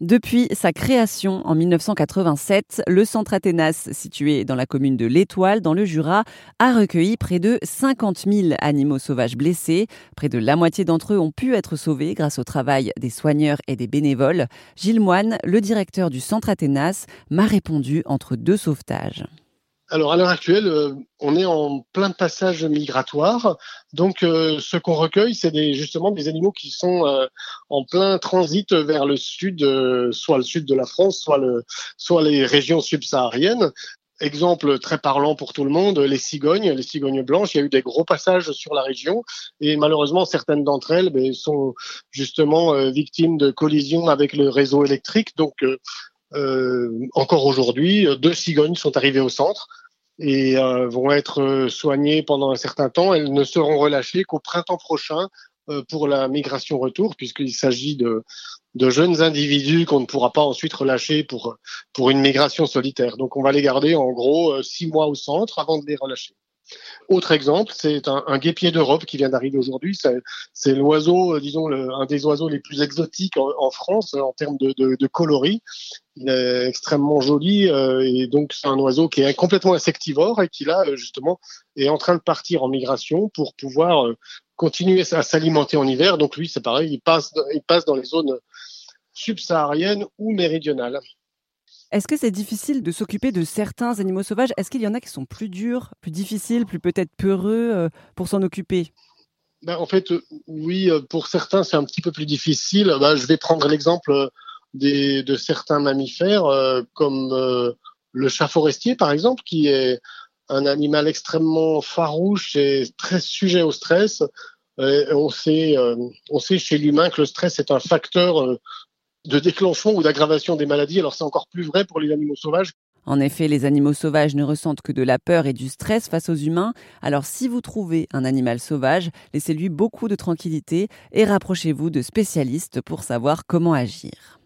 Depuis sa création en 1987, le centre Athénas, situé dans la commune de l'Étoile, dans le Jura, a recueilli près de 50 000 animaux sauvages blessés. Près de la moitié d'entre eux ont pu être sauvés grâce au travail des soigneurs et des bénévoles. Gilles Moine, le directeur du centre Athénas, m'a répondu entre deux sauvetages. Alors à l'heure actuelle, euh, on est en plein passage migratoire. Donc euh, ce qu'on recueille, c'est des, justement des animaux qui sont euh, en plein transit vers le sud, soit le sud de la France, soit, le, soit les régions subsahariennes. Exemple très parlant pour tout le monde, les cigognes, les cigognes blanches. Il y a eu des gros passages sur la région et malheureusement certaines d'entre elles ben, sont justement victimes de collisions avec le réseau électrique. Donc euh, encore aujourd'hui, deux cigognes sont arrivées au centre et euh, vont être soignées pendant un certain temps. Elles ne seront relâchées qu'au printemps prochain euh, pour la migration retour, puisqu'il s'agit de, de jeunes individus qu'on ne pourra pas ensuite relâcher pour, pour une migration solitaire. Donc on va les garder en gros six mois au centre avant de les relâcher. Autre exemple, c'est un, guépier d'Europe qui vient d'arriver aujourd'hui. C'est l'oiseau, euh, disons, un des oiseaux les plus exotiques en, France en termes de, coloris. Il est extrêmement joli euh, et donc c'est un oiseau qui est complètement insectivore et qui là justement est en train de partir en migration pour pouvoir euh, continuer à s'alimenter en hiver. Donc lui, c'est pareil, il passe, il passe dans les zones subsahariennes ou méridionales. Est-ce que c'est difficile de s'occuper de certains animaux sauvages? Est-ce qu'il y en a qui sont plus durs, plus difficiles, plus peut-être peureux euh, pour s'en occuper? Ben, En fait, euh, oui, euh, pour certains, c'est un petit peu plus difficile. Ben, je vais prendre l'exemple de certains mammifères, comme le chat forestier, par exemple, qui est un animal extrêmement farouche et très sujet au stress. on, sait, on sait chez l'humain que le stress est un facteur de déclenchement ou d'aggravation des maladies. Alors c'est encore plus vrai pour les animaux sauvages. En effet, les animaux sauvages ne ressentent que de la peur et du stress face aux humains. Alors si vous trouvez un animal sauvage, laissez-lui beaucoup de tranquillité et rapprochez-vous de spécialistes pour savoir comment agir.